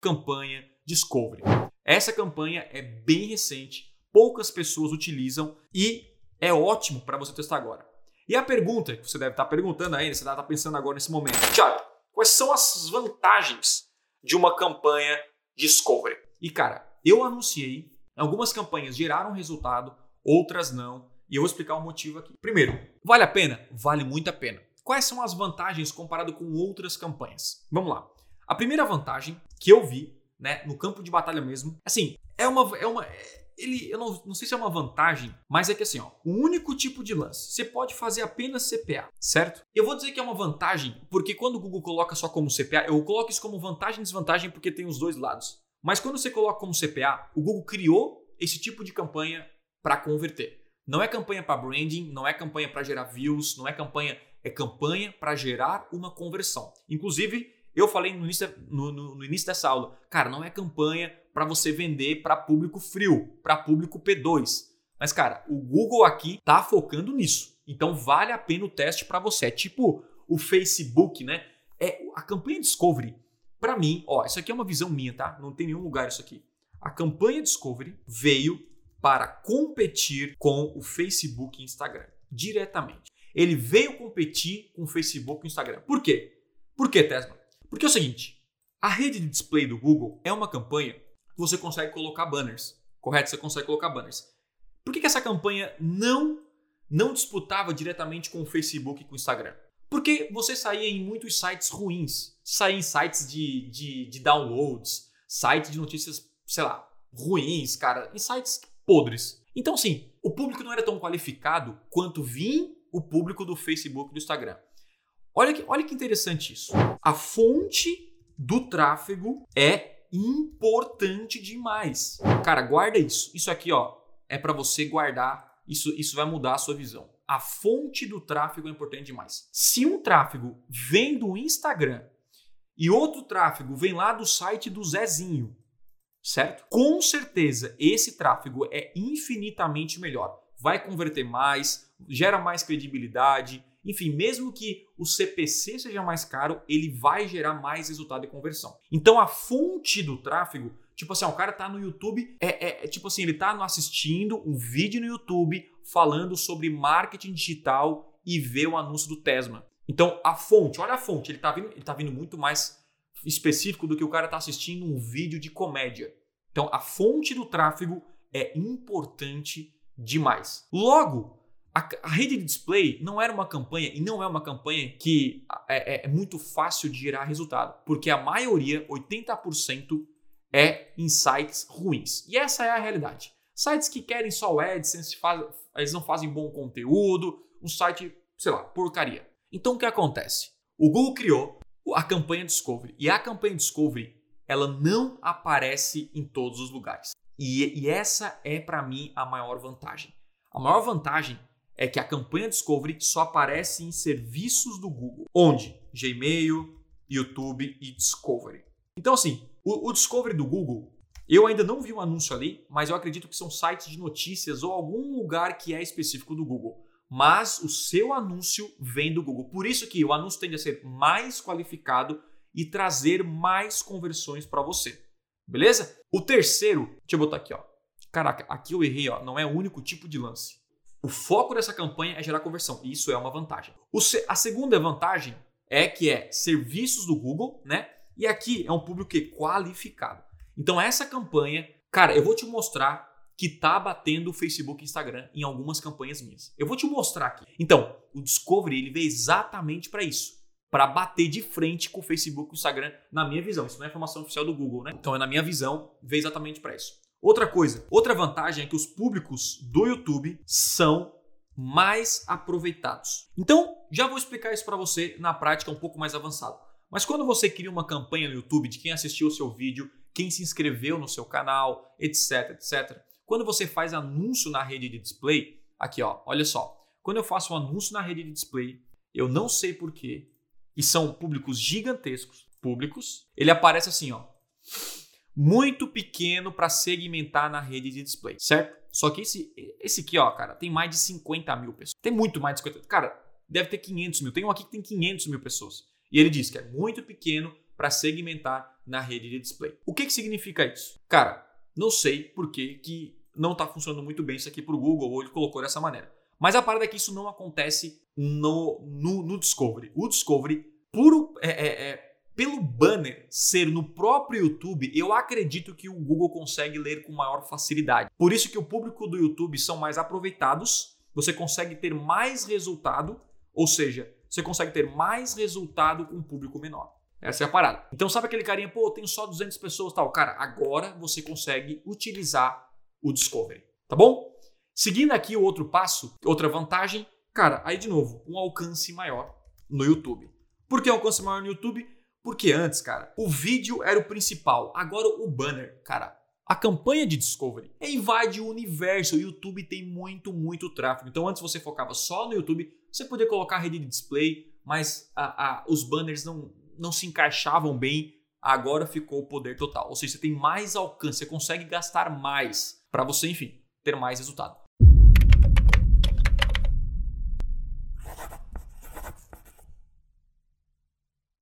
campanha Discovery. Essa campanha é bem recente, poucas pessoas utilizam e é ótimo para você testar agora. E a pergunta que você deve estar perguntando ainda, você deve estar pensando agora nesse momento, Tiago, quais são as vantagens de uma campanha Discovery? E cara, eu anunciei, algumas campanhas geraram resultado, outras não, e eu vou explicar o motivo aqui. Primeiro, vale a pena? Vale muito a pena. Quais são as vantagens comparado com outras campanhas? Vamos lá. A primeira vantagem que eu vi, né, no campo de batalha mesmo, assim, é uma, é uma, ele, eu não, não sei se é uma vantagem, mas é que assim, ó, o único tipo de lance, você pode fazer apenas CPA, certo? Eu vou dizer que é uma vantagem, porque quando o Google coloca só como CPA, eu coloco isso como vantagem e desvantagem porque tem os dois lados. Mas quando você coloca como CPA, o Google criou esse tipo de campanha para converter. Não é campanha para branding, não é campanha para gerar views, não é campanha, é campanha para gerar uma conversão. Inclusive, eu falei no início, no, no, no início dessa aula, cara, não é campanha para você vender para público frio, para público P2. Mas, cara, o Google aqui tá focando nisso. Então vale a pena o teste para você. É tipo o Facebook, né? É a campanha Discovery. Para mim, ó, isso aqui é uma visão minha, tá? Não tem nenhum lugar isso aqui. A campanha Discovery veio para competir com o Facebook e Instagram diretamente. Ele veio competir com o Facebook e o Instagram. Por quê? Por quê, Tesla? Porque é o seguinte, a rede de display do Google é uma campanha que você consegue colocar banners, correto? Você consegue colocar banners. Por que, que essa campanha não, não disputava diretamente com o Facebook e com o Instagram? Porque você saía em muitos sites ruins, saía em sites de, de, de downloads, sites de notícias, sei lá, ruins, cara, em sites podres. Então, sim, o público não era tão qualificado quanto vinha o público do Facebook e do Instagram. Olha que, olha que interessante isso. A fonte do tráfego é importante demais. Cara, guarda isso. Isso aqui, ó, é para você guardar. Isso, isso vai mudar a sua visão. A fonte do tráfego é importante demais. Se um tráfego vem do Instagram e outro tráfego vem lá do site do Zezinho, certo? Com certeza esse tráfego é infinitamente melhor. Vai converter mais, gera mais credibilidade, enfim, mesmo que o CPC seja mais caro, ele vai gerar mais resultado e conversão. Então a fonte do tráfego, tipo assim, o cara tá no YouTube, é, é, é tipo assim, ele tá assistindo um vídeo no YouTube falando sobre marketing digital e vê o anúncio do Tesla. Então a fonte, olha a fonte, ele tá vindo, ele tá vindo muito mais específico do que o cara tá assistindo um vídeo de comédia. Então a fonte do tráfego é importante demais. Logo, a, a, rede de display não era uma campanha e não é uma campanha que é, é, é muito fácil de gerar resultado, porque a maioria, 80%, é em sites ruins. E essa é a realidade. Sites que querem só AdSense, faz, eles não fazem bom conteúdo, um site, sei lá, porcaria. Então o que acontece? O Google criou a campanha Discovery e a campanha Discovery ela não aparece em todos os lugares. E, e essa é para mim a maior vantagem. A maior vantagem é que a campanha Discovery só aparece em serviços do Google, onde Gmail, YouTube e Discovery. Então, assim, o, o Discovery do Google, eu ainda não vi um anúncio ali, mas eu acredito que são sites de notícias ou algum lugar que é específico do Google. Mas o seu anúncio vem do Google. Por isso que o anúncio tende a ser mais qualificado e trazer mais conversões para você. Beleza? O terceiro, deixa eu botar aqui, ó. Caraca, aqui eu errei, ó. Não é o único tipo de lance. O foco dessa campanha é gerar conversão. E isso é uma vantagem. a segunda vantagem é que é serviços do Google, né? E aqui é um público qualificado. Então essa campanha, cara, eu vou te mostrar que tá batendo o Facebook e Instagram em algumas campanhas minhas. Eu vou te mostrar aqui. Então, o Discovery ele veio exatamente para isso, para bater de frente com o Facebook e o Instagram, na minha visão. Isso não é informação oficial do Google, né? Então, é na minha visão, veio exatamente para isso. Outra coisa, outra vantagem é que os públicos do YouTube são mais aproveitados. Então, já vou explicar isso para você na prática um pouco mais avançado. Mas quando você cria uma campanha no YouTube de quem assistiu o seu vídeo, quem se inscreveu no seu canal, etc, etc. Quando você faz anúncio na rede de display, aqui ó, olha só. Quando eu faço um anúncio na rede de display, eu não sei porquê, e são públicos gigantescos, públicos, ele aparece assim, ó muito pequeno para segmentar na rede de display, certo? Só que esse, esse aqui, ó, cara, tem mais de 50 mil pessoas. Tem muito mais de 50. Cara, deve ter 500 mil. Tem um aqui que tem 500 mil pessoas. E ele diz que é muito pequeno para segmentar na rede de display. O que, que significa isso? Cara, não sei por que, que não está funcionando muito bem isso aqui para o Google ou ele colocou dessa maneira. Mas a parada é que isso não acontece no, no, no Discovery. O Discovery, puro, é, é, é, pelo banner ser no próprio YouTube, eu acredito que o Google consegue ler com maior facilidade. Por isso que o público do YouTube são mais aproveitados, você consegue ter mais resultado, ou seja, você consegue ter mais resultado com um público menor. Essa é a parada. Então sabe aquele carinha, pô, tenho só 200 pessoas tal. Cara, agora você consegue utilizar o Discovery, tá bom? Seguindo aqui o outro passo, outra vantagem, cara, aí de novo, um alcance maior no YouTube. Por que um alcance maior no YouTube? Porque antes, cara, o vídeo era o principal, agora o banner, cara. A campanha de Discovery invade o universo. O YouTube tem muito, muito tráfego. Então, antes você focava só no YouTube, você podia colocar a rede de display, mas a, a, os banners não, não se encaixavam bem. Agora ficou o poder total. Ou seja, você tem mais alcance, você consegue gastar mais para você, enfim, ter mais resultado.